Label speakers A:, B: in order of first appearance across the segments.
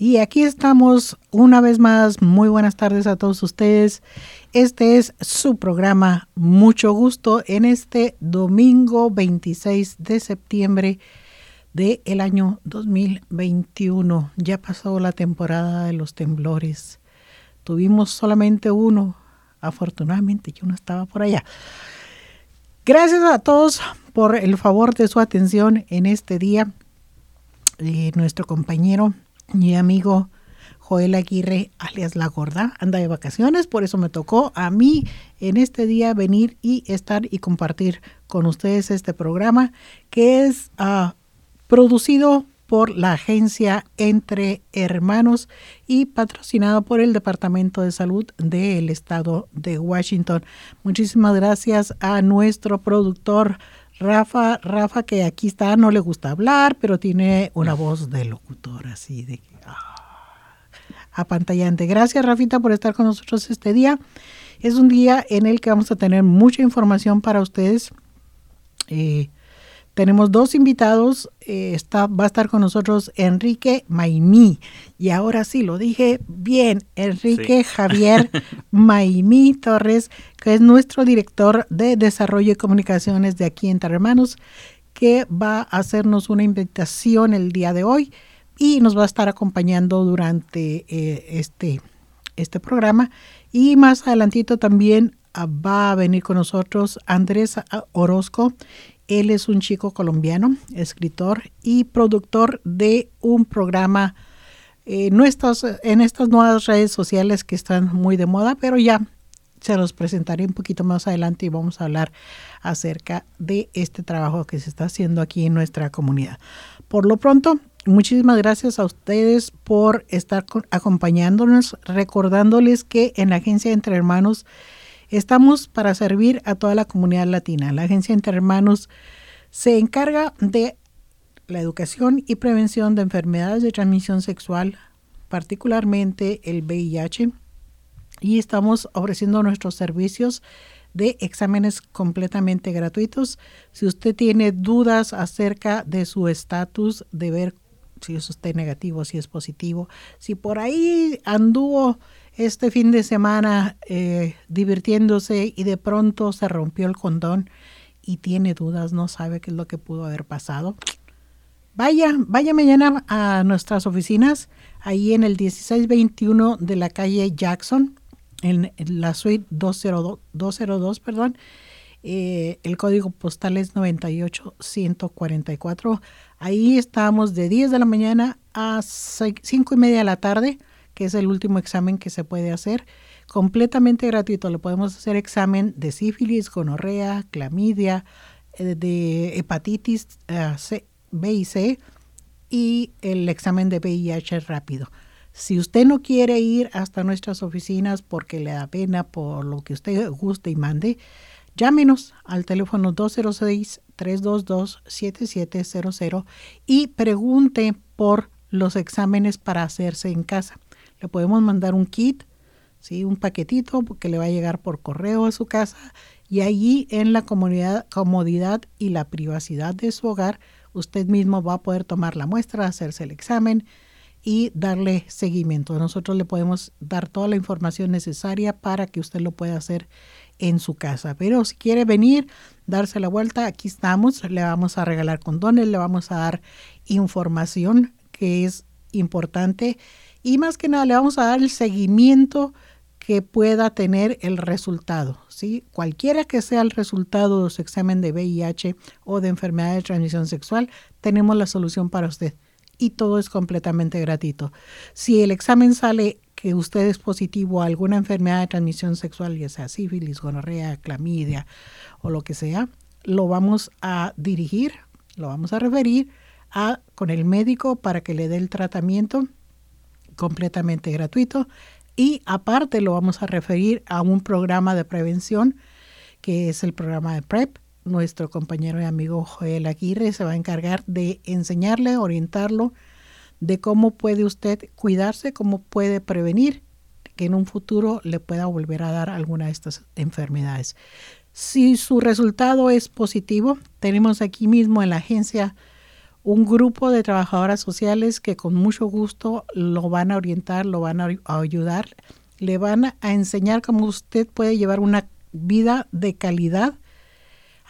A: Y aquí estamos una vez más. Muy buenas tardes a todos ustedes. Este es su programa Mucho Gusto en este domingo 26 de septiembre del el año 2021. Ya pasó la temporada de los temblores. Tuvimos solamente uno. Afortunadamente yo no estaba por allá. Gracias a todos por el favor de su atención en este día. Eh, nuestro compañero mi amigo Joel Aguirre, alias La Gorda, anda de vacaciones, por eso me tocó a mí en este día venir y estar y compartir con ustedes este programa que es uh, producido por la agencia Entre Hermanos y patrocinado por el Departamento de Salud del Estado de Washington. Muchísimas gracias a nuestro productor Rafa, Rafa que aquí está, no le gusta hablar, pero tiene una voz de locutor así de ah, apantallante. Gracias Rafita por estar con nosotros este día. Es un día en el que vamos a tener mucha información para ustedes. Eh, tenemos dos invitados. Eh, está, va a estar con nosotros Enrique Maimí. Y ahora sí, lo dije bien, Enrique Javier Maimí Torres, que es nuestro director de Desarrollo y Comunicaciones de aquí en Hermanos, que va a hacernos una invitación el día de hoy y nos va a estar acompañando durante eh, este, este programa. Y más adelantito también ah, va a venir con nosotros Andrés Orozco él es un chico colombiano, escritor y productor de un programa eh, en estas nuevas redes sociales que están muy de moda, pero ya se los presentaré un poquito más adelante y vamos a hablar acerca de este trabajo que se está haciendo aquí en nuestra comunidad. Por lo pronto, muchísimas gracias a ustedes por estar acompañándonos, recordándoles que en la agencia Entre Hermanos Estamos para servir a toda la comunidad latina. La Agencia Entre Hermanos se encarga de la educación y prevención de enfermedades de transmisión sexual, particularmente el VIH, y estamos ofreciendo nuestros servicios de exámenes completamente gratuitos. Si usted tiene dudas acerca de su estatus, de ver si es usted negativo, si es positivo, si por ahí anduvo este fin de semana eh, divirtiéndose y de pronto se rompió el condón y tiene dudas, no sabe qué es lo que pudo haber pasado. Vaya, vaya mañana a nuestras oficinas, ahí en el 1621 de la calle Jackson, en, la suite 202, 202 perdón. Eh, el código postal es 98144. Ahí estamos de 10 de la mañana a 5 y media de la tarde que es el último examen que se puede hacer, completamente gratuito. Le podemos hacer examen de sífilis, gonorrea, clamidia, eh, de hepatitis eh, C, B y C y el examen de VIH rápido. Si usted no quiere ir hasta nuestras oficinas porque le da pena por lo que usted guste y mande, llámenos al teléfono 206-322-7700 y pregunte por los exámenes para hacerse en casa le podemos mandar un kit, ¿sí? un paquetito que le va a llegar por correo a su casa y allí en la comodidad y la privacidad de su hogar, usted mismo va a poder tomar la muestra, hacerse el examen y darle seguimiento. Nosotros le podemos dar toda la información necesaria para que usted lo pueda hacer en su casa. Pero si quiere venir, darse la vuelta, aquí estamos, le vamos a regalar condones, le vamos a dar información que es importante y más que nada le vamos a dar el seguimiento que pueda tener el resultado. ¿sí? Cualquiera que sea el resultado de su examen de VIH o de enfermedad de transmisión sexual, tenemos la solución para usted. Y todo es completamente gratuito. Si el examen sale que usted es positivo a alguna enfermedad de transmisión sexual, ya sea sífilis, gonorrea, clamidia o lo que sea, lo vamos a dirigir, lo vamos a referir a, con el médico para que le dé el tratamiento completamente gratuito y aparte lo vamos a referir a un programa de prevención que es el programa de PrEP. Nuestro compañero y amigo Joel Aguirre se va a encargar de enseñarle, orientarlo de cómo puede usted cuidarse, cómo puede prevenir que en un futuro le pueda volver a dar alguna de estas enfermedades. Si su resultado es positivo, tenemos aquí mismo en la agencia un grupo de trabajadoras sociales que con mucho gusto lo van a orientar, lo van a ayudar, le van a enseñar cómo usted puede llevar una vida de calidad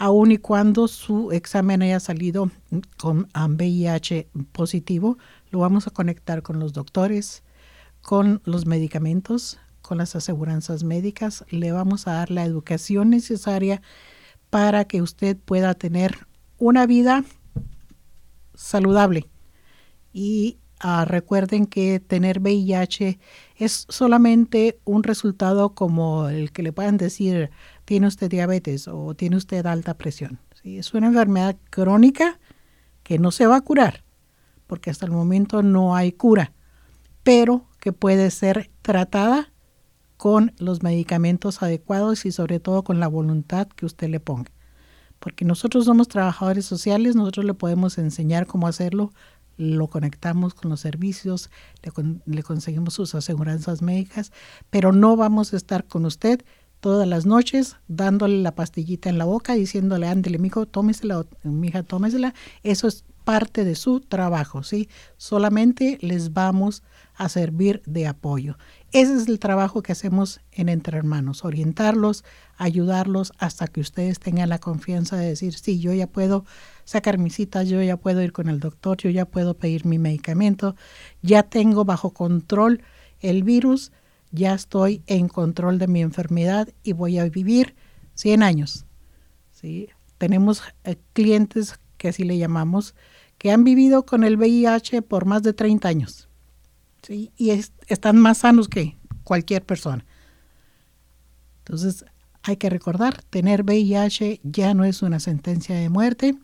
A: aun y cuando su examen haya salido con VIH positivo, lo vamos a conectar con los doctores, con los medicamentos, con las aseguranzas médicas, le vamos a dar la educación necesaria para que usted pueda tener una vida saludable. Y ah, recuerden que tener VIH es solamente un resultado como el que le puedan decir tiene usted diabetes o tiene usted alta presión. Es una enfermedad crónica que no se va a curar, porque hasta el momento no hay cura, pero que puede ser tratada con los medicamentos adecuados y sobre todo con la voluntad que usted le ponga. Porque nosotros somos trabajadores sociales, nosotros le podemos enseñar cómo hacerlo, lo conectamos con los servicios, le, le conseguimos sus aseguranzas médicas, pero no vamos a estar con usted todas las noches dándole la pastillita en la boca, diciéndole, ándele, mijo, tómesela, mija, tómesela. Eso es parte de su trabajo, ¿sí? Solamente les vamos a servir de apoyo. Ese es el trabajo que hacemos en Entre Hermanos, orientarlos, ayudarlos hasta que ustedes tengan la confianza de decir, sí, yo ya puedo sacar mis citas, yo ya puedo ir con el doctor, yo ya puedo pedir mi medicamento, ya tengo bajo control el virus, ya estoy en control de mi enfermedad y voy a vivir 100 años. ¿sí? Tenemos eh, clientes que así le llamamos, que han vivido con el VIH por más de 30 años. Y están más sanos que cualquier persona. Entonces, hay que recordar, tener VIH ya no es una sentencia de muerte,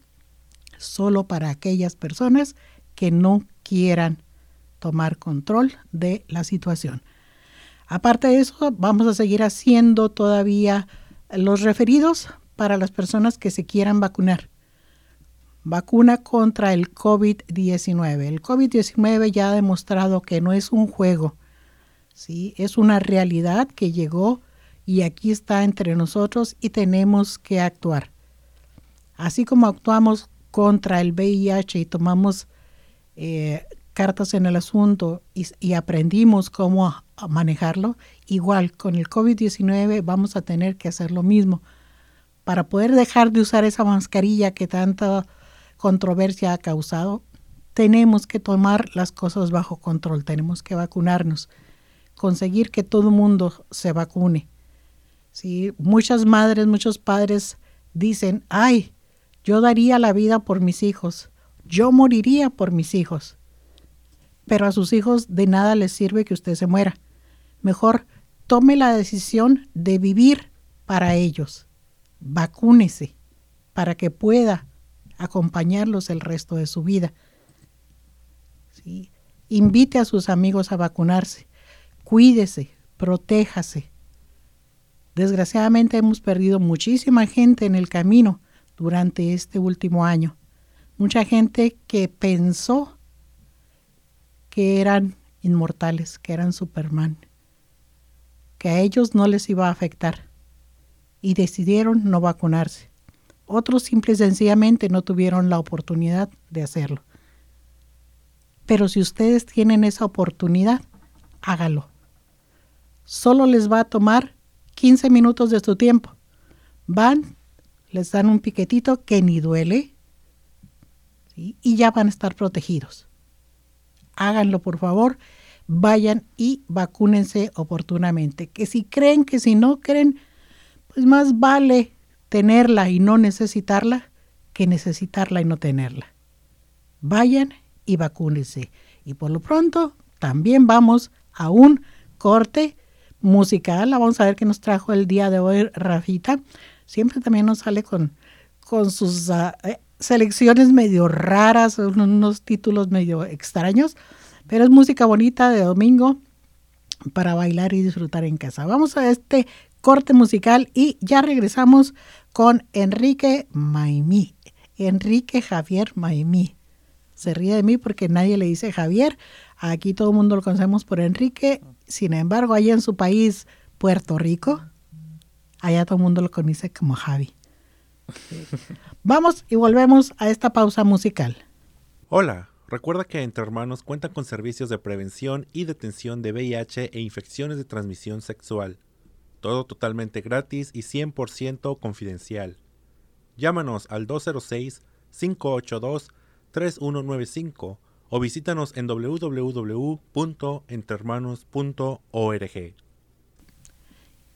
A: solo para aquellas personas que no quieran tomar control de la situación. Aparte de eso, vamos a seguir haciendo todavía los referidos para las personas que se quieran vacunar. Vacuna contra el COVID-19. El COVID-19 ya ha demostrado que no es un juego, ¿sí? es una realidad que llegó y aquí está entre nosotros y tenemos que actuar. Así como actuamos contra el VIH y tomamos eh, cartas en el asunto y, aprendimos cómo manejarlo, igual con el COVID-19 vamos a tener que hacer lo mismo. Para poder dejar de usar esa mascarilla que tanta controversia ha causado, tenemos que tomar las cosas bajo control, tenemos que vacunarnos, conseguir que todo el mundo se vacune. ¿Sí? Muchas madres, muchos padres dicen, ay, yo daría la vida por mis hijos, yo moriría por mis hijos pero a sus hijos de nada les sirve que usted se muera. Mejor tome la decisión de vivir para ellos. Vacúnese para que pueda acompañarlos el resto de su vida. Invite a sus amigos a vacunarse. Cuídese, protéjase. Desgraciadamente hemos perdido muchísima gente en el camino durante este último año. Mucha gente que pensó que eran inmortales, que eran Superman, que a ellos no les iba a afectar y decidieron no vacunarse. Otros simple y sencillamente no tuvieron la oportunidad de hacerlo. Pero si ustedes tienen esa oportunidad, hágalo. Solo les va a tomar 15 minutos de su tiempo. Van, les dan un piquetito que ni duele y ya van a estar protegidos háganlo por favor, vayan y vacúnense oportunamente. Que si creen que si no creen, pues más vale tenerla y no necesitarla que necesitarla y no tenerla. Vayan y vacúnense. Y por lo pronto también vamos a un corte musical. Vamos a ver qué nos trajo el día de hoy Rafita. Siempre también nos sale con, con sus ah, eh, selecciones medio raras, unos títulos medio extraños, pero es música bonita de domingo para bailar y disfrutar en casa. Vamos a este corte musical y ya regresamos con Enrique Maimí. Enrique Javier Maimí. Se ríe de mí porque nadie le dice Javier. Aquí todo el mundo lo conocemos por Enrique. Sin embargo, allá en su país, Puerto Rico, allá todo el mundo lo conoce como Javi. Vamos y volvemos a esta pausa musical.
B: Hola, recuerda que Entre Hermanos cuenta con servicios de prevención y detención de VIH e infecciones de transmisión sexual. Todo totalmente gratis y 100% confidencial. Llámanos al 206-582-3195 o visítanos en www.entrehermanos.org.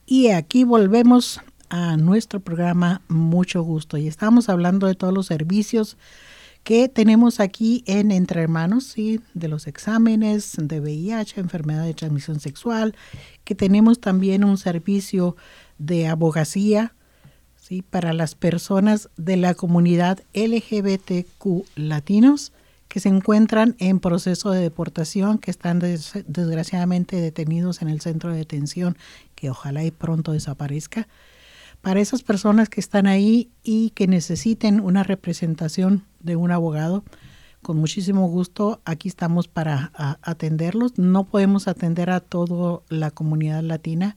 A: Y aquí volvemos a nuestro programa Mucho Gusto y estamos hablando de todos los servicios que tenemos aquí en Entre Hermanos, ¿sí? de los exámenes de VIH, enfermedad de transmisión sexual, que tenemos también un servicio de abogacía ¿sí? para las personas de la comunidad LGBTQ latinos que se encuentran en proceso de deportación, que están desgraciadamente detenidos en el centro de detención, que ojalá y pronto desaparezca. Para esas personas que están ahí y que necesiten una representación de un abogado. Con muchísimo gusto, aquí estamos para atenderlos. No podemos atender a toda la comunidad latina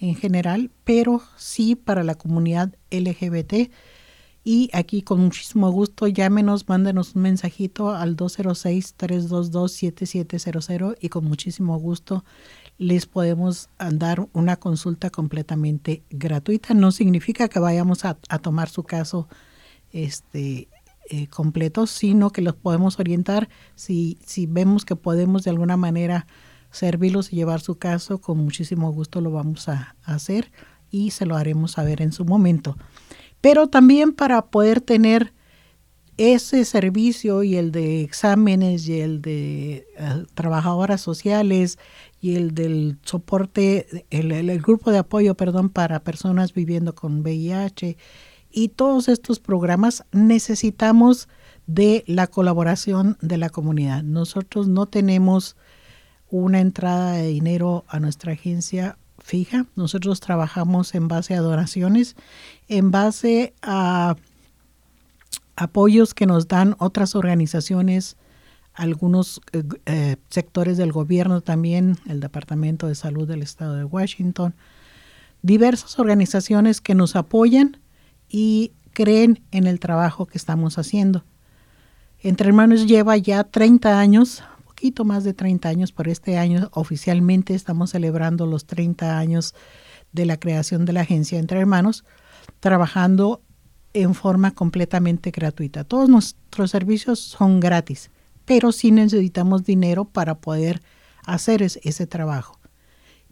A: en general, pero sí para la comunidad LGBT. Y aquí con muchísimo gusto llámenos, mándenos un mensajito al 206-322-7700 y con muchísimo gusto les podemos dar una consulta completamente gratuita. No significa que vayamos a, a tomar su caso este, eh, completos, sino que los podemos orientar si, si vemos que podemos de alguna manera servirlos y llevar su caso, con muchísimo gusto lo vamos a, hacer y se lo haremos saber en su momento. Pero también para poder tener ese servicio y el de exámenes y el de eh, trabajadoras sociales y el del soporte, el, el, grupo de apoyo, perdón, para personas viviendo con VIH y todos estos programas necesitamos de la colaboración de la comunidad. Nosotros no tenemos una entrada de dinero a nuestra agencia fija. Nosotros trabajamos en base a donaciones, en base a apoyos que nos dan otras organizaciones, algunos eh, eh, sectores del gobierno también, el Departamento de Salud del Estado de Washington, diversas organizaciones que nos apoyan y creen en el trabajo que estamos haciendo. Entre Hermanos lleva ya 30 años, poquito más de 30 años, por este año oficialmente estamos celebrando los 30 años de la creación de la agencia Entre Hermanos, trabajando en forma completamente gratuita. Todos nuestros servicios son gratis, pero sí necesitamos dinero para poder hacer ese trabajo.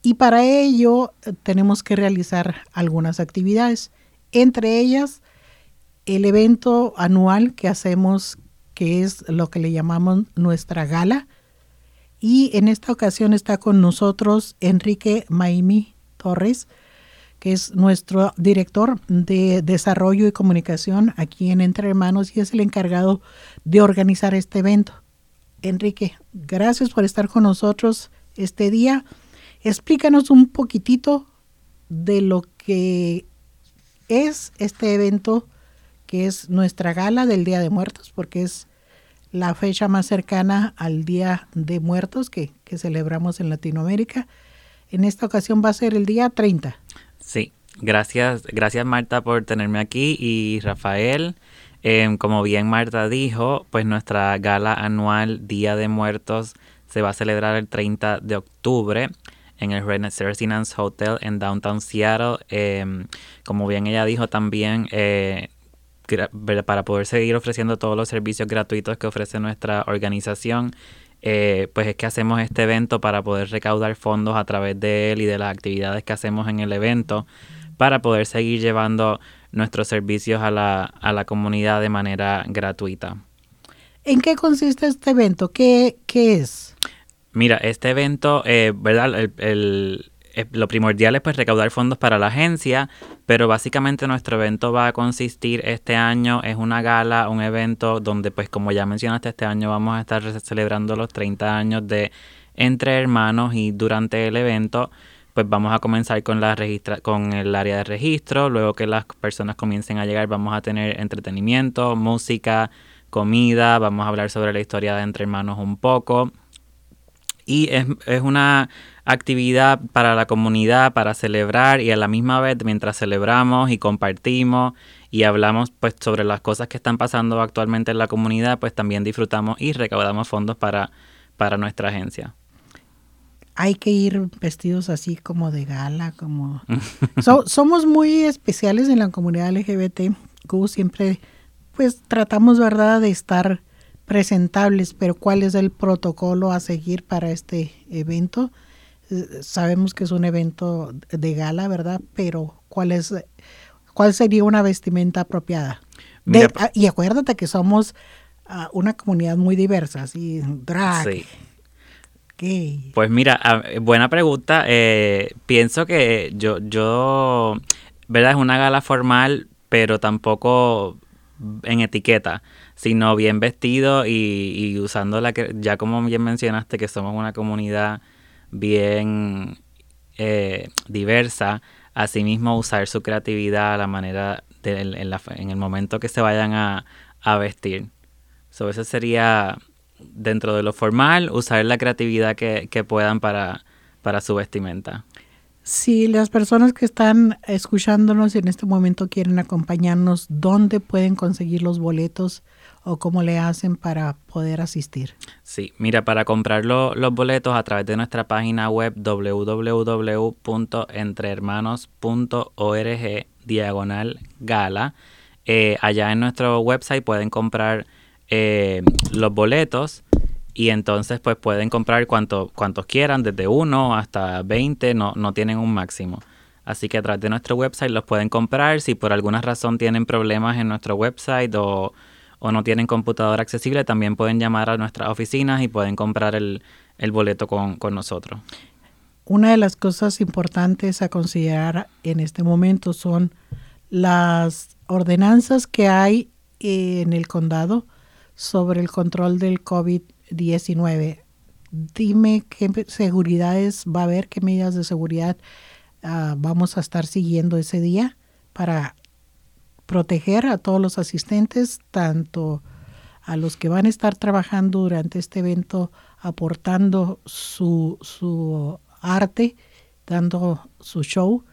A: Y para ello eh, tenemos que realizar algunas actividades. Entre ellas, el evento anual que hacemos, que es lo que le llamamos nuestra gala. Y en esta ocasión está con nosotros Enrique Maimi Torres, que es nuestro director de desarrollo y comunicación aquí en Entre Hermanos y es el encargado de organizar este evento. Enrique, gracias por estar con nosotros este día. Explícanos un poquitito de lo que es este evento que es nuestra gala del Día de Muertos, porque es la fecha más cercana al Día de Muertos que, celebramos en Latinoamérica. En esta ocasión va a ser el día 30.
C: Sí, gracias, gracias Marta por tenerme aquí y Rafael. Em, como bien Marta dijo, pues nuestra gala anual Día de Muertos se va a celebrar el 30 de octubre en el Residence Hotel en Downtown Seattle. Em, como bien ella dijo también, eh, para poder seguir ofreciendo todos los servicios gratuitos que ofrece nuestra organización, eh, pues es que hacemos este evento para poder recaudar fondos a través de él y de las actividades que hacemos en el evento para poder seguir llevando nuestros servicios a la, a la comunidad de manera gratuita.
A: ¿En qué consiste este evento? ¿Qué, qué es?
C: Mira, este evento, eh, ¿verdad? El, eh, lo primordial es pues recaudar fondos para la agencia, pero básicamente nuestro evento va a consistir este año, es una gala, un evento donde pues como ya mencionaste, este año vamos a estar celebrando los 30 años de Entre Hermanos y durante el evento pues vamos a comenzar con la registra con el área de registro, luego que las personas comiencen a llegar vamos a tener entretenimiento, música, comida, vamos a hablar sobre la historia de Entre Hermanos un poco, Y es, es una actividad para la comunidad, para celebrar y a la misma vez mientras celebramos y compartimos y hablamos pues sobre las cosas que están pasando actualmente en la comunidad, pues también disfrutamos y recaudamos fondos para, para nuestra agencia.
A: Hay que ir vestidos así como de gala, como... somos muy especiales en la comunidad LGBT. Siempre pues tratamos, ¿verdad?, de estar presentables, pero ¿cuál es el protocolo a seguir para este evento? Sabemos que es un evento de gala, ¿verdad? Pero ¿cuál es cuál sería una vestimenta apropiada? Ah, y acuérdate que somos ah, una comunidad muy diversa, así drag.
C: Sí. Pues mira, ah, buena pregunta. Eh, pienso que yo, yo, ¿verdad? Es una gala formal, pero tampoco en etiqueta, sino bien vestido y, y usando la que, ya como bien mencionaste, que somos una comunidad bien eh, diversa, asimismo usar su creatividad a la manera de, en, el momento que se vayan a, vestir. So, eso sería dentro de lo formal, usar la creatividad que, puedan para, para su vestimenta.
A: Si las personas que están escuchándonos en este momento quieren acompañarnos, ¿dónde pueden conseguir los boletos o cómo le hacen para poder asistir?
C: Sí, mira, para comprar los boletos a través de nuestra página web www.entrehermanos.org diagonal gala. Eh, allá en nuestro website pueden comprar eh, los boletos y entonces pues pueden comprar cuanto, cuantos quieran, desde uno hasta 20, no, no tienen un máximo. Así que a través de nuestro website los pueden comprar. Si por alguna razón tienen problemas en nuestro website o, no tienen computadora accesible, también pueden llamar a nuestras oficinas y pueden comprar el, boleto con, con nosotros.
A: Una de las cosas importantes a considerar en este momento son las ordenanzas que hay en el condado sobre el control del COVID 19. Dime qué seguridades va a haber, qué medidas de seguridad ah, vamos a estar siguiendo ese día para proteger a todos los asistentes, tanto a los que van a estar trabajando durante este evento, aportando su, su arte, dando su show,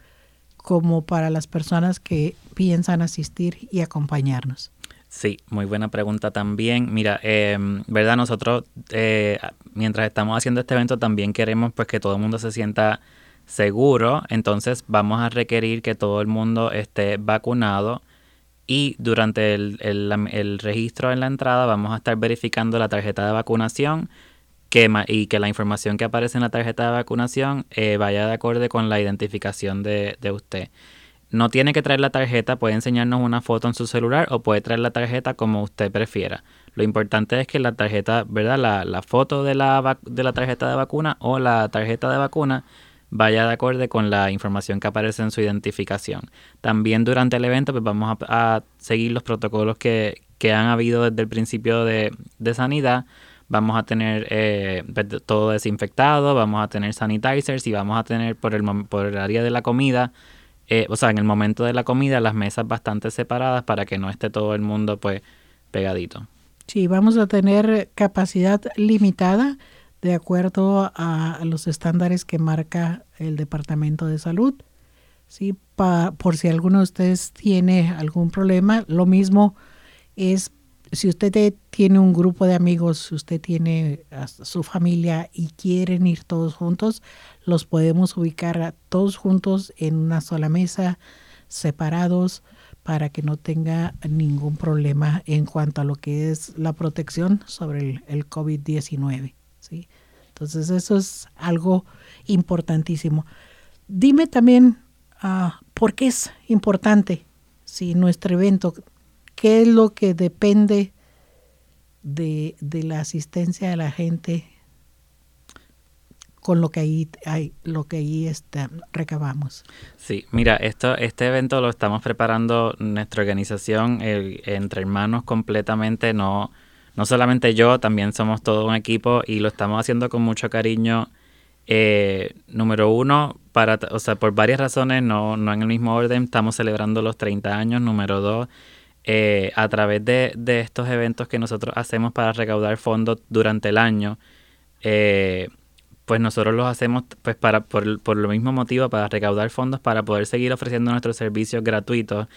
A: como para las personas que piensan asistir y acompañarnos.
C: Sí, muy buena pregunta también. Mira, eh, verdad, nosotros eh, mientras estamos haciendo este evento también queremos pues que todo el mundo se sienta seguro, entonces vamos a requerir que todo el mundo esté vacunado y durante el, el, registro en la entrada vamos a estar verificando la tarjeta de vacunación que, y que la información que aparece en la tarjeta de vacunación eh, vaya de acuerdo con la identificación de, de usted. No tiene que traer la tarjeta, puede enseñarnos una foto en su celular o puede traer la tarjeta como usted prefiera. Lo importante es que la tarjeta, ¿verdad? La, la foto de la, de la tarjeta de vacuna o la tarjeta de vacuna vaya de acuerdo con la información que aparece en su identificación. También durante el evento pues vamos a, seguir los protocolos que, que, han habido desde el principio de, de sanidad. Vamos a tener eh, pues, todo desinfectado, vamos a tener sanitizers y vamos a tener por el, por el área de la comida eh, o sea, en el momento de la comida, las mesas bastante separadas para que no esté todo el mundo pues pegadito.
A: Sí, vamos a tener capacidad limitada de acuerdo a los estándares que marca el Departamento de Salud. Sí, por si alguno de ustedes tiene algún problema, lo mismo es si usted tiene un grupo de amigos, si usted tiene a su familia y quieren ir todos juntos, los podemos ubicar todos juntos en una sola mesa, separados, para que no tenga ningún problema en cuanto a lo que es la protección sobre el, COVID-19. Entonces eso es algo importantísimo. Dime también uh, por qué es importante si nuestro evento qué es lo que depende de, la asistencia de la gente con lo que ahí hay, lo que ahí este, recabamos.
C: Sí, mira, esto, este evento lo estamos preparando nuestra organización entre hermanos completamente, no, no solamente yo, también somos todo un equipo y lo estamos haciendo con mucho cariño. Eh, número uno, para, o sea, por varias razones, no, no en el mismo orden, estamos celebrando los 30 años. Número dos, eh, a través de, estos eventos que nosotros hacemos para recaudar fondos durante el año, eh, pues nosotros los hacemos pues para por, por lo mismo motivo, para recaudar fondos para poder seguir ofreciendo nuestros servicios gratuitos.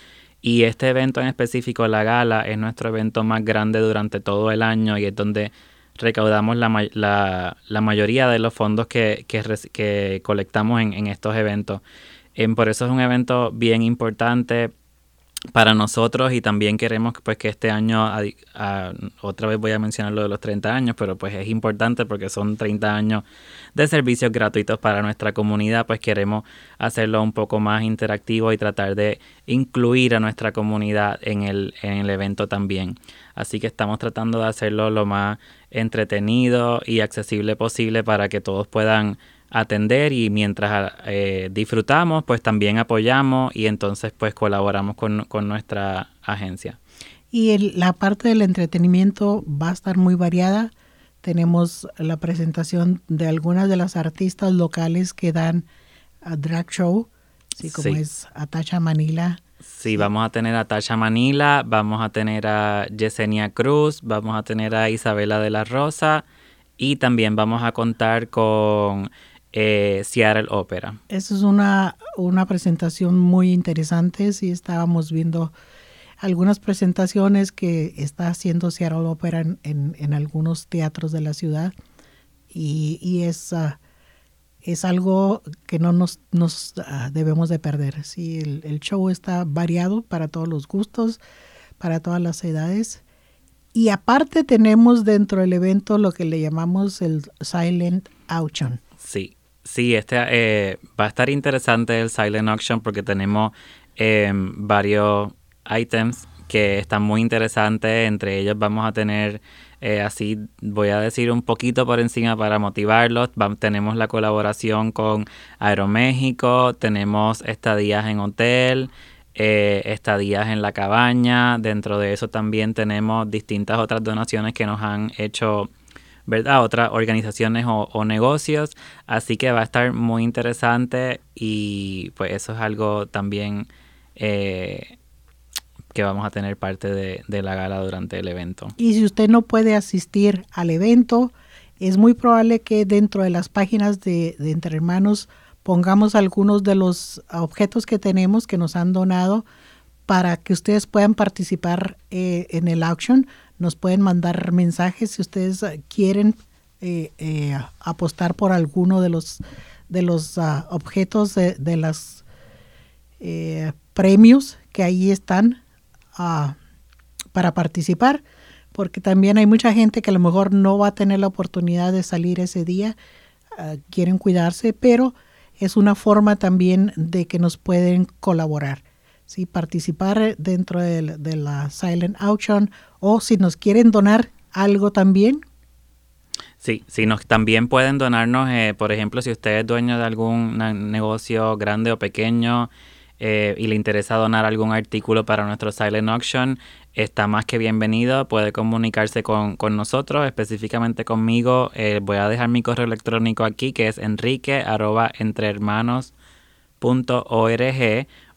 C: Y este evento en específico, la gala, es nuestro evento más grande durante todo el año y es donde recaudamos la, la, la mayoría de los fondos que, que, que colectamos en, en, estos eventos. Por eso es un evento bien importante para nosotros y también queremos pues que este año, otra vez voy a mencionar lo de los 30 años, pero pues es importante porque son 30 años de servicios gratuitos para nuestra comunidad, pues queremos hacerlo un poco más interactivo y tratar de incluir a nuestra comunidad en el, en el evento también. Así que estamos tratando de hacerlo lo más entretenido y accesible posible para que todos puedan atender y mientras eh, disfrutamos, pues también apoyamos y entonces pues colaboramos con, con nuestra agencia.
A: Y la parte del entretenimiento va a estar muy variada. Tenemos la presentación de algunas de las artistas locales que dan a drag show, así como es Atacha Manila.
C: Sí, vamos a tener a Tasha Manila, vamos a tener a Yesenia Cruz, vamos a tener a Isabela de la Rosa y también vamos a contar con eh, Seattle Opera.
A: Esa es una, una presentación muy interesante. Sí, estábamos viendo algunas presentaciones que está haciendo Seattle Opera en, en, algunos teatros de la ciudad y, y es, ah, es algo que no nos, nos ah, debemos de perder. Sí, el, el, show está variado para todos los gustos, para todas las edades. Y aparte tenemos dentro del evento lo que le llamamos el Silent Auction.
C: Sí, Sí, este eh, va a estar interesante el Silent Auction porque tenemos em, varios items que están muy interesantes. Entre ellos vamos a tener, eh, así voy a decir un poquito por encima para motivarlos. tenemos la colaboración con Aeroméxico, tenemos estadías en hotel, eh, estadías en la cabaña. Dentro de eso también tenemos distintas otras donaciones que nos han hecho ¿verdad? Otras organizaciones o, negocios. Así que va a estar muy interesante y pues eso es algo también eh, que vamos a tener parte de, la gala durante el evento.
A: Y si usted no puede asistir al evento, es muy probable que dentro de las páginas de, Entre Hermanos pongamos algunos de los objetos que tenemos que nos han donado para que ustedes puedan participar eh, en el auction nos pueden mandar mensajes si ustedes eh, quieren eh, eh, apostar por alguno de los de los ah, objetos de, los premios que ahí están ah, para participar porque también hay mucha gente que a lo mejor no va a tener la oportunidad de salir ese día ah, quieren cuidarse pero es una forma también de que nos pueden colaborar ¿sí? participar dentro de, de, la Silent Auction o si nos quieren donar algo también.
C: Sí, si nos también pueden donarnos, eh, por ejemplo, si usted es dueño de algún negocio grande o pequeño eh, y le interesa donar algún artículo para nuestro Silent Auction, está más que bienvenido. Puede comunicarse con, con nosotros, específicamente conmigo. Eh, voy a dejar mi correo electrónico aquí, que es enrique arroba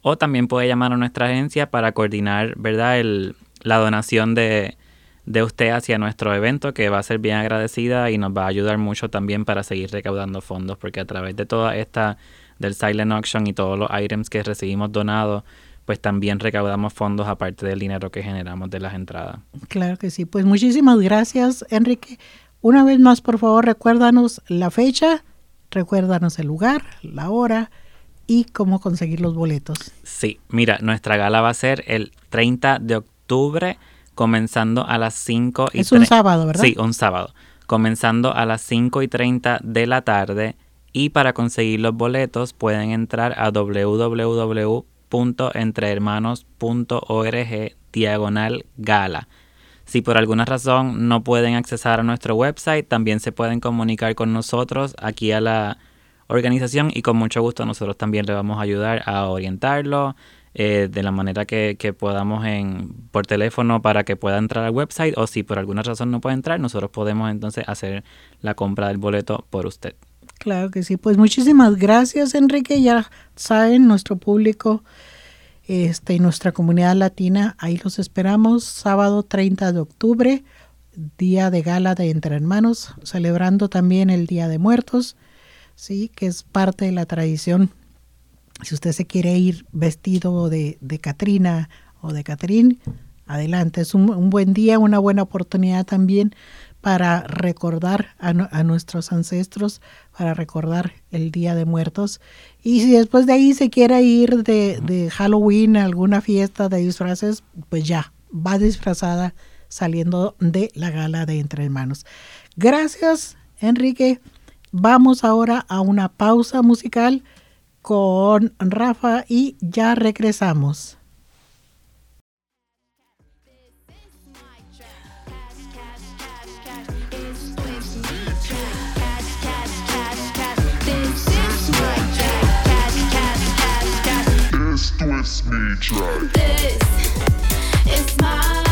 C: o también puede llamar a nuestra agencia para coordinar, ¿verdad?, el, la donación de, de usted hacia nuestro evento, que va a ser bien agradecida y nos va a ayudar mucho también para seguir recaudando fondos, porque a través de toda esta, del Silent Auction y todos los items que recibimos donados, pues también recaudamos fondos aparte del dinero que generamos de las entradas.
A: Claro que sí. Pues muchísimas gracias, Enrique. Una vez más, por favor, recuérdanos la fecha, recuérdanos el lugar, la hora y cómo conseguir los boletos.
C: Sí, mira, nuestra gala va a ser el 30 de octubre, comenzando a las 5 y
A: Es un sábado, ¿verdad?
C: Sí, un sábado. Comenzando a las 5 y 30 de la tarde. Y para conseguir los boletos pueden entrar a www.entrehermanos.org diagonal gala. Si por alguna razón no pueden accesar a nuestro website, también se pueden comunicar con nosotros aquí a la organización y con mucho gusto nosotros también le vamos a ayudar a orientarlo eh, de la manera que, podamos en, por teléfono para que pueda entrar al website o si por alguna razón no puede entrar, nosotros podemos entonces hacer la compra del boleto por usted.
A: Claro que sí, pues muchísimas gracias Enrique, ya saben, nuestro público este, y nuestra comunidad latina, ahí los esperamos. Sábado 30 de octubre día de gala de Entre Hermanos, celebrando también el Día de Muertos, sí, que es parte de la tradición. Si usted se quiere ir vestido de, de Catrina o de Catrín, adelante. Es un, un, buen día, una buena oportunidad también para recordar a, a, nuestros ancestros, para recordar el Día de Muertos. Y si después de ahí se quiere ir de, de Halloween a alguna fiesta de disfraces, pues ya, va disfrazada saliendo de la gala de Entre Hermanos. Gracias, Enrique. Vamos ahora a una pausa musical con Rafa y ya regresamos.
D: This is my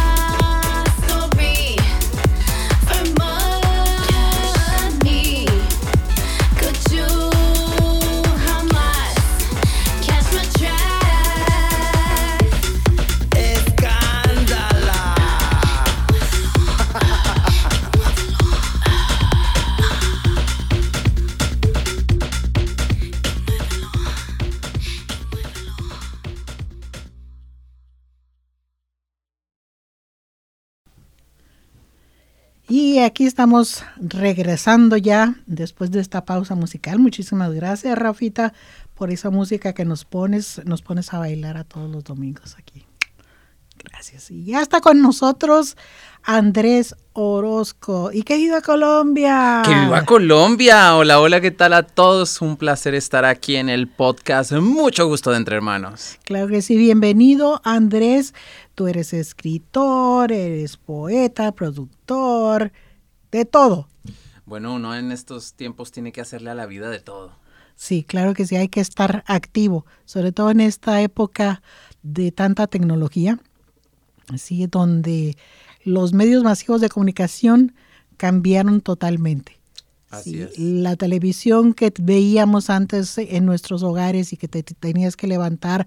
A: aquí estamos regresando ya después de esta pausa musical. Muchísimas gracias, Rafita, por esa música que nos pones, nos pones a bailar a todos los domingos aquí. Gracias. Y ya está con nosotros Andrés Orozco. ¿Y que viva Colombia?
E: ¡Que viva Colombia! Hola, hola, ¿qué tal a todos? Un placer estar aquí en el podcast. Mucho gusto de Entre Hermanos.
A: Claro que sí, bienvenido Andrés. Tú eres escritor, eres poeta, productor, de todo.
E: Bueno, uno en estos tiempos tiene que hacerle a la vida de todo.
A: Sí, claro que sí, hay que estar activo, sobre todo en esta época de tanta tecnología, así donde los medios masivos de comunicación cambiaron totalmente.
E: Así
A: Sí,
E: es.
A: La televisión que veíamos antes en nuestros hogares y que te, te tenías que levantar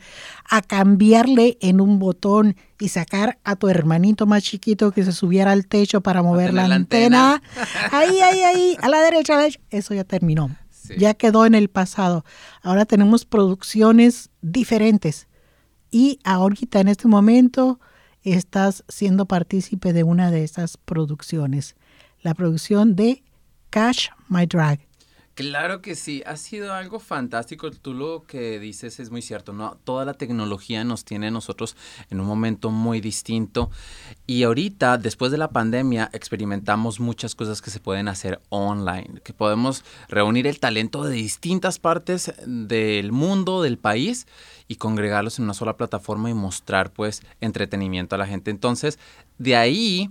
A: a cambiarle en un botón y sacar a tu hermanito más chiquito que se subiera al techo para mover la antena.
E: antena.
A: Ahí, ahí, ahí, a la derecha, a la derecha. Eso ya terminó.
E: Sí.
A: Ya quedó en el pasado. Ahora tenemos producciones diferentes. Y ahorita, en este momento, estás siendo partícipe de una de esas producciones. La producción de Cash My Drag.
E: Claro que sí, ha sido algo fantástico. Tú lo que dices es muy cierto, ¿no? Toda la tecnología nos tiene a nosotros en un momento muy distinto. Y ahorita, después de la pandemia, experimentamos muchas cosas que se pueden hacer online, que podemos reunir el talento de distintas partes del mundo, del país, y congregarlos en una sola plataforma y mostrar, pues, entretenimiento a la gente. Entonces, de ahí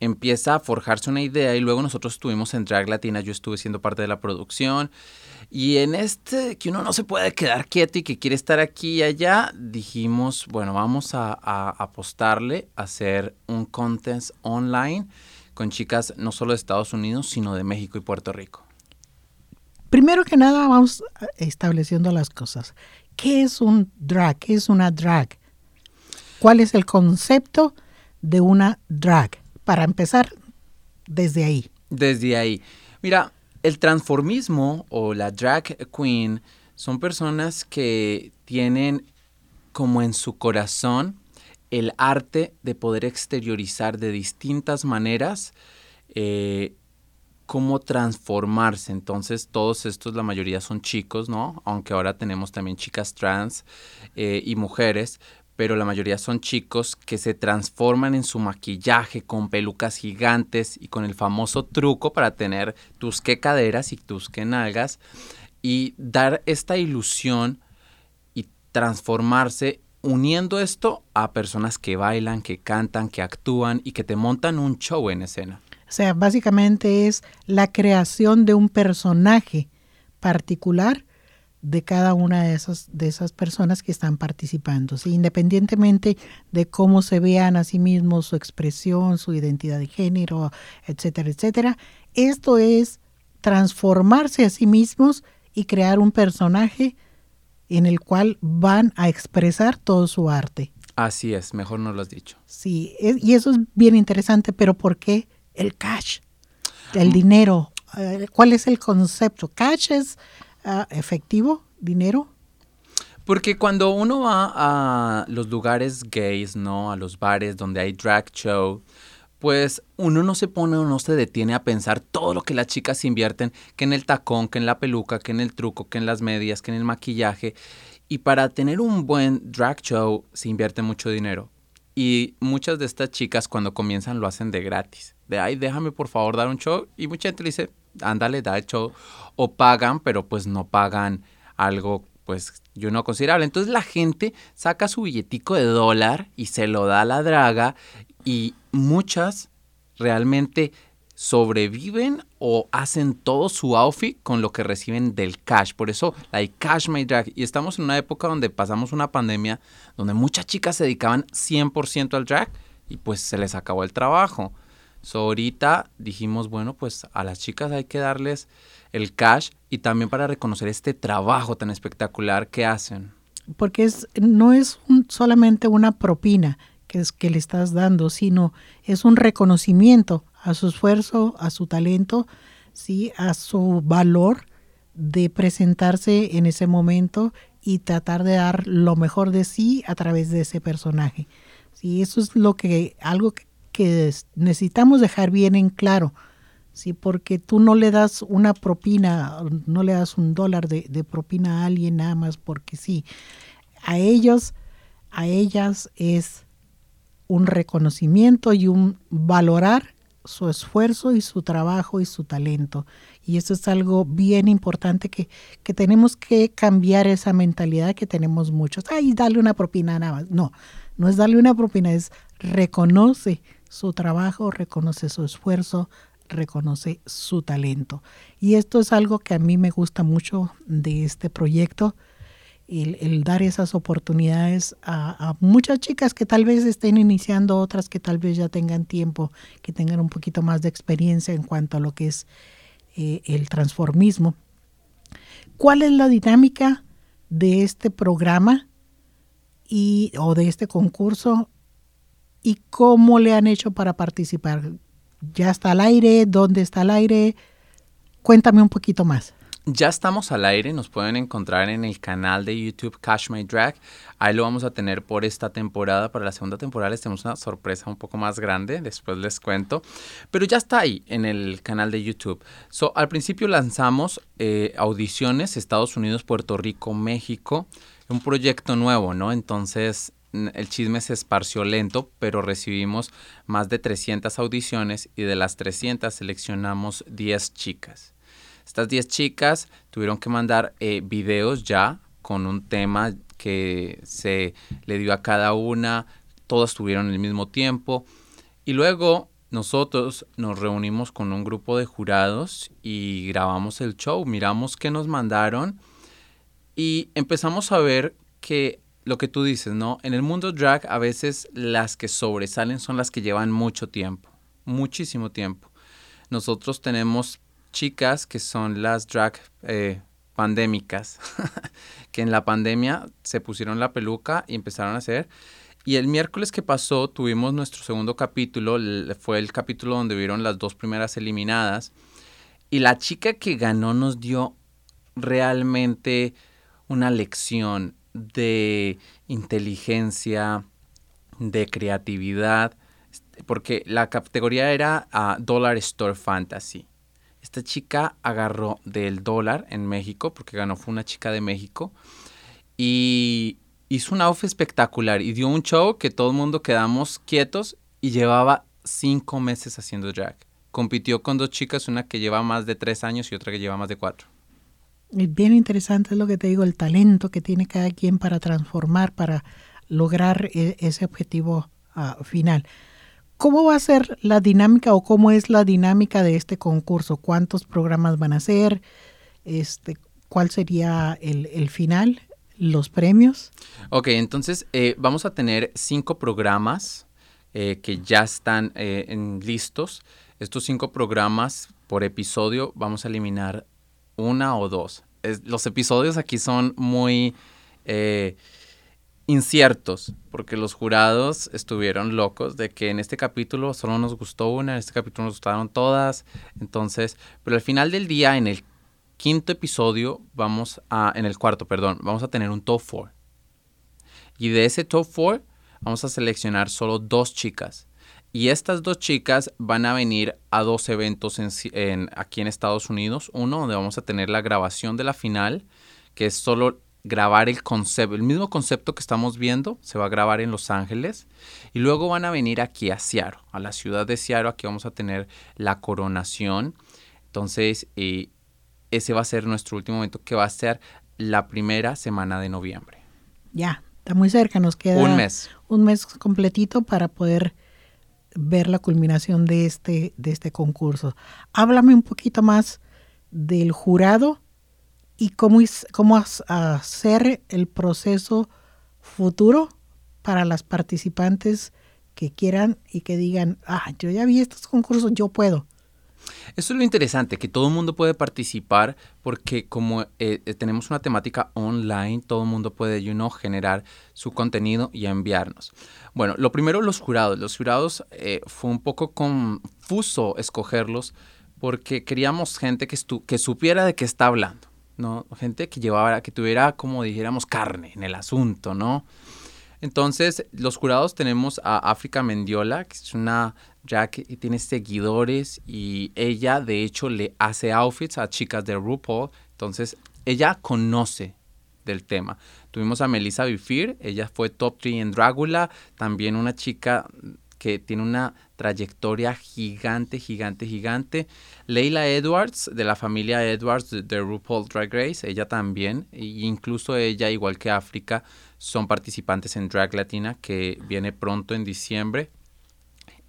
E: empieza a forjarse una idea y luego nosotros estuvimos en Drag Latina, yo estuve siendo parte de la producción y en este que uno no se puede quedar quieto y que quiere estar aquí y allá, dijimos, bueno, vamos a, apostarle a hacer un contest online con chicas no solo de Estados Unidos, sino de México y Puerto Rico.
A: Primero que nada, vamos estableciendo las cosas. ¿Qué es un drag? ¿Qué es una drag? ¿Cuál es el concepto de una drag? Para empezar, desde ahí.
E: Desde ahí. Mira, el transformismo o la drag queen son personas que tienen como en su corazón el arte de poder exteriorizar de distintas maneras eh, cómo transformarse. Entonces, todos estos, la mayoría son chicos, ¿no? Aunque ahora tenemos también chicas trans eh, y mujeres, pero la mayoría son chicos que se transforman en su maquillaje con pelucas gigantes y con el famoso truco para tener tus que caderas y tus que nalgas y dar esta ilusión y transformarse uniendo esto a personas que bailan, que cantan, que actúan y que te montan un show en escena.
A: O sea, básicamente es la creación de un personaje particular de cada una de esas, de esas personas que están participando, ¿sí? independientemente de cómo se vean a sí mismos, su expresión, su identidad de género, etcétera, etcétera. Esto es transformarse a sí mismos y crear un personaje en el cual van a expresar todo su arte.
E: Así es, mejor no lo has dicho.
A: Sí, es- y eso es bien interesante, pero ¿por qué el cash, el dinero. Eh, ¿Cuál es el concepto? ¿Cash es ah, efectivo, dinero?
E: Porque cuando uno va a los lugares gays, ¿no? A los bares donde hay drag show, pues uno no se pone o no se detiene a pensar todo lo que las chicas invierten, que en el tacón, que en la peluca, que en el truco, que en las medias, que en el maquillaje. Y para tener un buen drag show se invierte mucho dinero. Y muchas de estas chicas cuando comienzan lo hacen de gratis. De, ay, déjame por favor dar un show. Y mucha gente le dice, ándale, da show. O pagan, pero pues no pagan algo pues yo no considerable. Entonces la gente saca su billetico de dólar y se lo da a la draga y muchas realmente sobreviven o hacen todo su outfit con lo que reciben del cash. Por eso, hay cash my drag. Y estamos en una época donde pasamos una pandemia donde muchas chicas se dedicaban 100% al drag y pues se les acabó el trabajo. So, ahorita dijimos, bueno, pues a las chicas hay que darles el cash y también para reconocer este trabajo tan espectacular que hacen.
A: Porque es, no es un- solamente una propina que, es, que le estás dando, sino es un reconocimiento a su esfuerzo, a su talento, ¿sí? a su valor de presentarse en ese momento y tratar de dar lo mejor de sí a través de ese personaje. Sí, eso es lo que algo que, que es- necesitamos dejar bien en claro. Sí, porque tú no le das una propina, no le das un dólar de, de propina a alguien nada más porque sí. A ellos, a ellas es un reconocimiento y un valorar su esfuerzo y su trabajo y su talento. Y eso es algo bien importante que, que tenemos que cambiar esa mentalidad que tenemos muchos. Ay, dale una propina nada más. No, no es darle una propina, es reconoce su trabajo, reconoce su esfuerzo, reconoce su talento. Y esto es algo que a mí me gusta mucho de este proyecto, el, dar esas oportunidades a, a muchas chicas que tal vez estén iniciando, otras que tal vez ya tengan tiempo, que tengan un poquito más de experiencia en cuanto a lo que es eh, el transformismo. ¿Cuál es la dinámica de este programa y, o de este concurso y cómo le han hecho para participar? ¿Ya está al aire? ¿Dónde está al aire? Cuéntame un poquito más.
E: Ya estamos al aire, nos pueden encontrar en el canal de YouTube Cash My Drag. Ahí lo vamos a tener por esta temporada. Para la segunda temporada les tenemos una sorpresa un poco más grande, después les cuento. Pero ya está ahí en el canal de YouTube. So, al principio lanzamos eh, audiciones Estados Unidos, Puerto Rico, México. Un proyecto nuevo, ¿no? Entonces el chisme se esparció lento, pero recibimos más de 300 audiciones y de las 300 seleccionamos 10 chicas. Estas 10 chicas tuvieron que mandar eh, videos ya con un tema que se le dio a cada una, todas tuvieron el mismo tiempo y luego nosotros nos reunimos con un grupo de jurados y grabamos el show, miramos qué nos mandaron y empezamos a ver que lo que tú dices, ¿no? En el mundo drag a veces las que sobresalen son las que llevan mucho tiempo, muchísimo tiempo. Nosotros tenemos chicas que son las drag eh, pandémicas, que en la pandemia se pusieron la peluca y empezaron a hacer. Y el miércoles que pasó tuvimos nuestro segundo capítulo, fue el capítulo donde vieron las dos primeras eliminadas. Y la chica que ganó nos dio realmente una lección de inteligencia, de creatividad, porque la categoría era ah, Dollar Store Fantasy. Esta chica agarró del dólar en México, porque ganó fue una chica de México, y hizo un outfit espectacular y dio un show que todo el mundo quedamos quietos y llevaba cinco meses haciendo drag. Compitió con dos chicas, una que lleva más de tres años y otra que lleva más de cuatro.
A: Es bien interesante es lo que te digo, el talento que tiene cada quien para transformar, para lograr e- ese objetivo ah, final. ¿Cómo va a ser la dinámica o cómo es la dinámica de este concurso? ¿Cuántos programas van a ser? Este, ¿Cuál sería el, el final? ¿Los premios?
E: Ok, entonces eh, vamos a tener cinco programas eh, que ya están eh, en- listos. Estos cinco programas por episodio vamos a eliminar una o dos. Los episodios aquí son muy eh, inciertos, porque los jurados estuvieron locos de que en este capítulo solo nos gustó una, en este capítulo nos gustaron todas, entonces, pero al final del día, en el quinto episodio, vamos a, en el cuarto, perdón, vamos a tener un top four. Y de ese top four, vamos a seleccionar solo dos chicas. Y estas dos chicas van a venir a dos eventos en, en, aquí en Estados Unidos. Uno donde vamos a tener la grabación de la final, que es solo grabar el concepto, el mismo concepto que estamos viendo, se va a grabar en Los Ángeles y luego van a venir aquí a Seattle, a la ciudad de Seattle, aquí vamos a tener la coronación. Entonces, eh, ese va a ser nuestro último evento que va a ser la primera semana de noviembre.
A: Ya, está muy cerca, nos queda
E: un mes.
A: Un mes completito para poder ver la culminación de este, de este concurso. Háblame un poquito más del jurado y cómo, cómo hacer el proceso futuro para las participantes que quieran y que digan, ah, yo ya vi estos concursos, yo puedo.
E: Eso es lo interesante, que todo el mundo puede participar porque como eh, tenemos una temática online, todo el mundo puede generar su contenido y enviarnos. Bueno, lo primero los jurados. Los jurados eh, fue un poco confuso escogerlos porque queríamos gente que, que supiera de qué está hablando. ¿no? Gente que llevara, que tuviera, como dijéramos, carne en el asunto, ¿no? Entonces, los jurados tenemos a África Mendiola, que es una que tiene seguidores y ella, de hecho, le hace outfits a chicas de RuPaul. Entonces, ella conoce del tema. Tuvimos a Melissa Bifir, ella fue top 3 en Dragula, también una chica que tiene una trayectoria gigante, gigante, gigante. Leila Edwards, de la familia Edwards de, RuPaul Drag Race, ella también, e incluso ella, igual que África, son participantes en Drag Latina, que viene pronto en diciembre.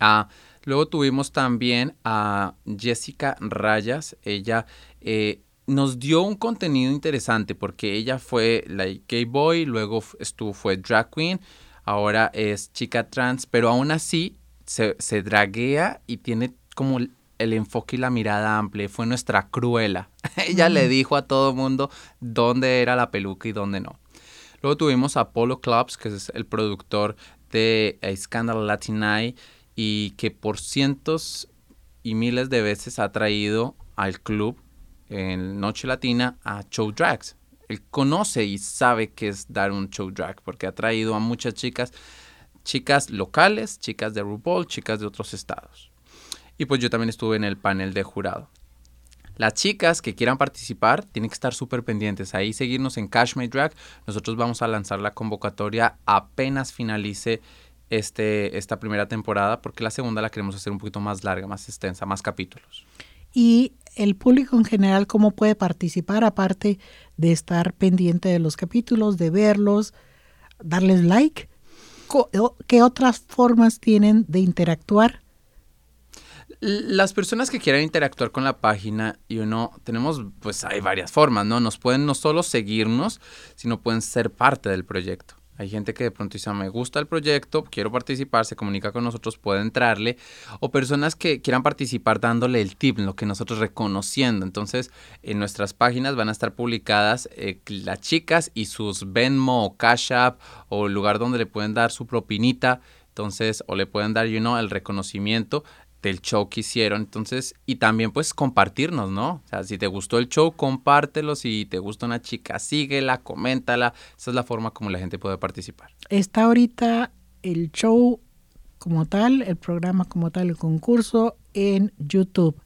E: Ah, luego tuvimos también a Jessica Rayas, ella... Eh, nos dio un contenido interesante porque ella fue la gay boy, luego estuvo fue drag queen, ahora es chica trans, pero aún así se, se draguea y tiene como el enfoque y la mirada amplia. Fue nuestra cruela. Ella le dijo a todo mundo dónde era la peluca y dónde no. Luego tuvimos a Polo Clubs, que es el productor de Scandal Latin Eye y que por cientos y miles de veces ha traído al club en Noche Latina a show drags él conoce y sabe qué es dar un show drag, porque ha traído a muchas chicas, chicas locales, chicas de RuPaul, chicas de otros estados. Y pues yo también estuve en el panel de jurado. Las chicas que quieran participar tienen que estar súper pendientes. Ahí seguirnos en Cash My Drag. Nosotros vamos a lanzar la convocatoria apenas finalice este, esta primera temporada, porque la segunda la queremos hacer un poquito más larga, más extensa, más capítulos.
A: Y el público en general cómo puede participar, aparte de estar pendiente de los capítulos, de verlos, darles like. ¿Qué otras formas tienen de interactuar?
E: Las personas que quieran interactuar con la página y uno, tenemos, pues hay varias formas, ¿no? Nos pueden no solo seguirnos, sino pueden ser parte del proyecto. Hay gente que de pronto dice, me gusta el proyecto, quiero participar, se comunica con nosotros, puede entrarle. O personas que quieran participar dándole el tip, lo que nosotros reconociendo. Entonces, en nuestras páginas van a estar publicadas eh, las chicas y sus Venmo o Cash App o el lugar donde le pueden dar su propinita. Entonces, o le pueden dar, you know, el reconocimiento del show que hicieron. Entonces, y también pues compartirnos, ¿no? O sea, si te gustó el show, compártelo. Si te gusta una chica, síguela, coméntala. Esa es la forma como la gente puede participar.
A: Está ahorita el show como tal, el programa como tal, el concurso en YouTube.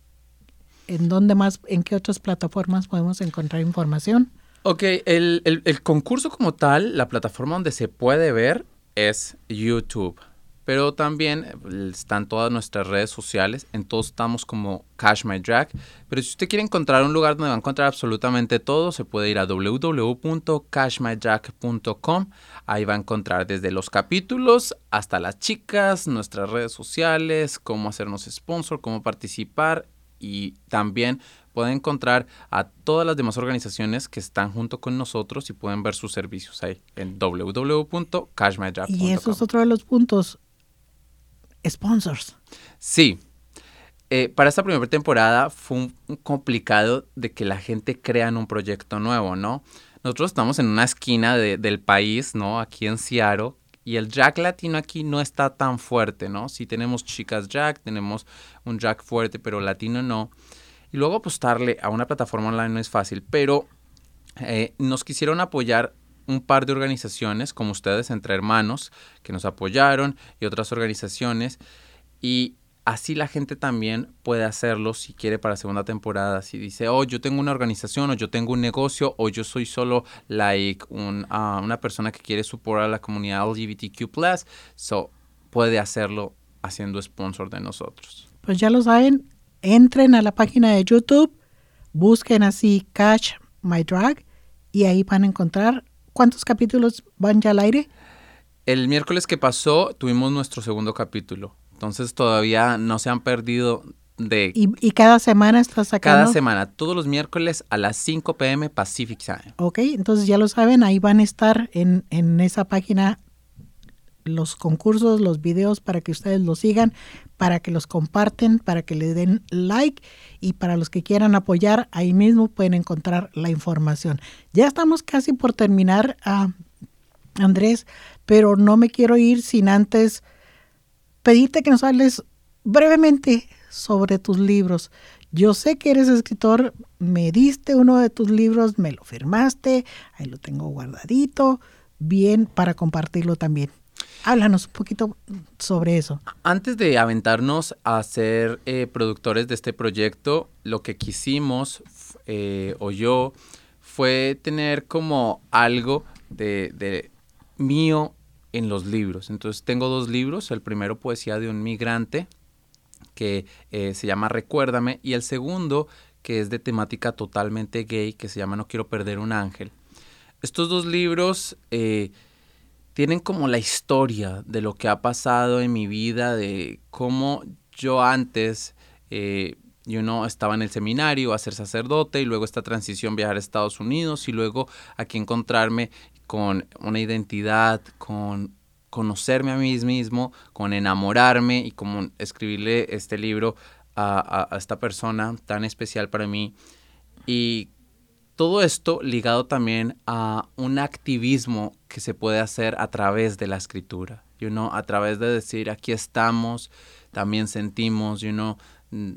A: ¿En dónde más, en qué otras plataformas podemos encontrar información?
E: Ok, el, el, el concurso como tal, la plataforma donde se puede ver es YouTube. Pero también eh, están todas nuestras redes sociales. En todos estamos como Cash My Drag. Pero si usted quiere encontrar un lugar donde va a encontrar absolutamente todo, se puede ir a www.cashmydrag.com. Ahí va a encontrar desde los capítulos hasta las chicas, nuestras redes sociales, cómo hacernos sponsor, cómo participar. Y también puede encontrar a todas las demás organizaciones que están junto con nosotros y pueden ver sus servicios ahí en www.cashmydrag.com.
A: Y eso es otro de los puntos sponsors.
E: Sí. Eh, para esta primera temporada fue un, complicado de que la gente crea un proyecto nuevo, ¿no? nosotros estamos en una esquina de- del país, ¿no? Aquí en Seattle. Y el drag latino aquí no está tan fuerte, ¿no? Sí tenemos chicas drag, tenemos un drag fuerte, pero latino no. Y luego apostarle a una plataforma online no es fácil, pero eh, nos quisieron apoyar un par de organizaciones como ustedes, entre hermanos, que nos apoyaron y otras organizaciones. Y así la gente también puede hacerlo si quiere para segunda temporada. Si dice, oh, yo tengo una organización o yo tengo un negocio o yo soy solo like un, ah, una persona que quiere soportar a la comunidad LGBTQ+, so puede hacerlo haciendo sponsor de nosotros.
A: Pues ya lo saben, entren a la página de YouTube, busquen así Catch My Drag y ahí van a encontrar cuántos capítulos van ya al aire.
E: El miércoles que pasó tuvimos nuestro segundo capítulo. Entonces todavía no se han perdido de
A: Y, y cada semana está sacando.
E: cada semana, todos los miércoles a las 5 pm Pacific Time.
A: Ok, entonces ya lo saben, ahí van a estar en, en esa página los concursos, los videos para que ustedes los sigan, para que los comparten, para que le den like y para los que quieran apoyar, ahí mismo pueden encontrar la información. Ya estamos casi por terminar, ah, Andrés, pero no me quiero ir sin antes pedirte que nos hables brevemente sobre tus libros. Yo sé que eres escritor, me diste uno de tus libros, me lo firmaste, ahí lo tengo guardadito, bien para compartirlo también. Háblanos un poquito sobre eso.
E: Antes de aventarnos a ser eh, productores de este proyecto, lo que quisimos, eh, o yo, fue tener como algo de, de mío en los libros. Entonces tengo dos libros, el primero Poesía de un migrante, que eh, se llama Recuérdame, y el segundo, que es de temática totalmente gay, que se llama No quiero perder un ángel. Estos dos libros tienen como la historia de lo que ha pasado en mi vida, de cómo yo antes, eh, yo no estaba en el seminario a ser sacerdote y luego esta transición viajar a Estados Unidos y luego aquí encontrarme con una identidad, con conocerme a mí mismo, con enamorarme y como escribirle este libro a, a- a esta persona tan especial para mí. Y todo esto ligado también a un activismo que se puede hacer a través de la escritura, you know, a través de decir aquí estamos, también sentimos, you know, mm,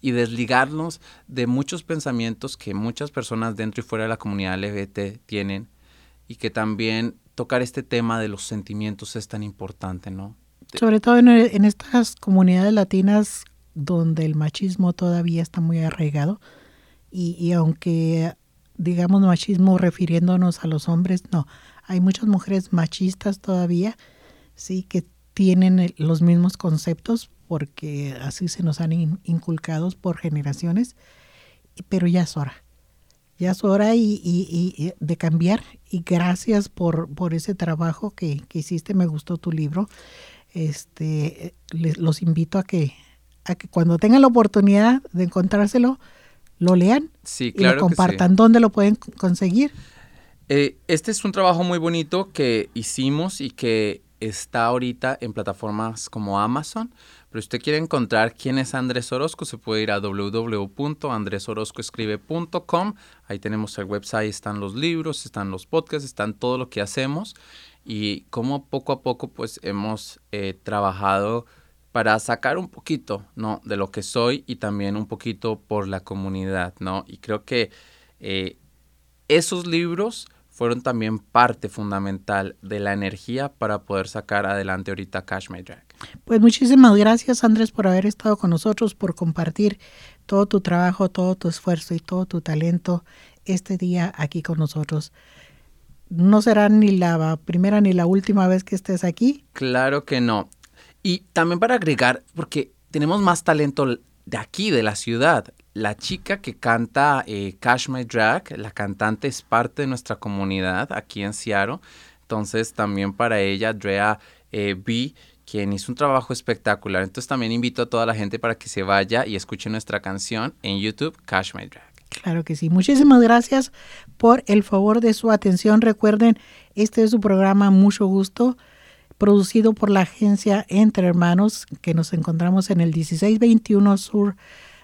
E: y desligarnos de muchos pensamientos que muchas personas dentro y fuera de la comunidad LGBT tienen y que también tocar este tema de los sentimientos es tan importante, ¿no?
A: Sobre todo en, en estas comunidades latinas donde el machismo todavía está muy arraigado y, y aunque digamos machismo refiriéndonos a los hombres, no, hay muchas mujeres machistas todavía, sí, que tienen los mismos conceptos porque así se nos han in- inculcados por generaciones, pero ya es hora, ya es hora y, de cambiar y gracias por, por ese trabajo que, hiciste, me gustó tu libro. Este, les, los invito a que, a que cuando tengan la oportunidad de encontrárselo, lo lean
E: Sí,
A: y lo
E: que sí.
A: compartan. ¿Dónde lo pueden conseguir?
E: Eh, este es un trabajo muy bonito que hicimos y que está ahorita en plataformas como Amazon. Pero si usted quiere encontrar quién es Andrés Orozco, se puede ir a www.andresorozcoescribe.com. Ahí tenemos el website, están los libros, están los podcasts, están todo lo que hacemos. Y como poco a poco pues hemos eh, trabajado para sacar un poquito, ¿no? De lo que soy y también un poquito por la comunidad, ¿no? Y creo que eh, esos libros fueron también parte fundamental de la energía para poder sacar adelante ahorita Cash My Drag.
A: Pues muchísimas gracias Andrés por haber estado con nosotros, por compartir todo tu trabajo, todo tu esfuerzo y todo tu talento este día aquí con nosotros. No será ni la primera ni la última vez que estés aquí.
E: Claro que no. Y también para agregar, porque tenemos más talento de aquí, de la ciudad. La chica que canta eh, Cash My Drag, la cantante es parte de nuestra comunidad aquí en Seattle. Entonces también para ella, Drea eh, B, quien hizo un trabajo espectacular. Entonces también invito a toda la gente para que se vaya y escuche nuestra canción en YouTube, Cash My Drag.
A: Claro que sí. Muchísimas gracias por el favor de su atención. Recuerden, este es su programa Mucho Gusto, producido por la agencia Entre Hermanos, que nos encontramos en el 1621 Sur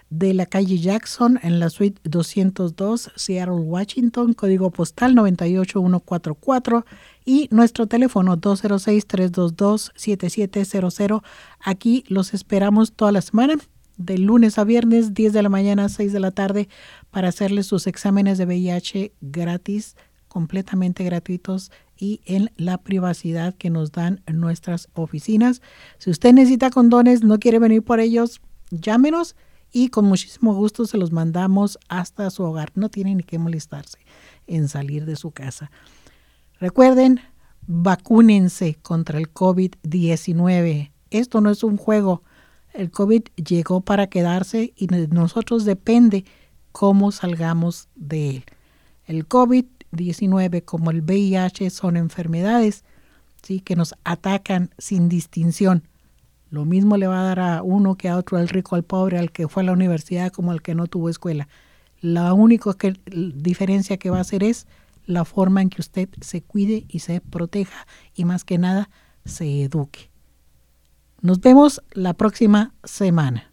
A: de la calle Jackson en la suite 202, Seattle, Washington, código postal 98144 y nuestro teléfono 206-322-7700. Aquí los esperamos toda la semana, de lunes a viernes, 10 de la mañana a 6 de la tarde, para hacerles sus exámenes de VIH gratis, completamente gratuitos y en la privacidad que nos dan nuestras oficinas. Si usted necesita condones, no quiere venir por ellos, llámenos y con muchísimo gusto se los mandamos hasta su hogar. No tienen ni que molestarse en salir de su casa. Recuerden, vacúnense contra el COVID-19. Esto no es un juego. El COVID llegó para quedarse y de nosotros depende cómo salgamos de él. El COVID-19 como el VIH son enfermedades ¿sí? que nos atacan sin distinción lo mismo le va a dar a uno que a otro, al rico, al pobre, al que fue a la universidad como al que no tuvo escuela. La única diferencia que va a hacer es la forma en que usted se cuide y se proteja y más que nada se eduque. Nos vemos la próxima semana.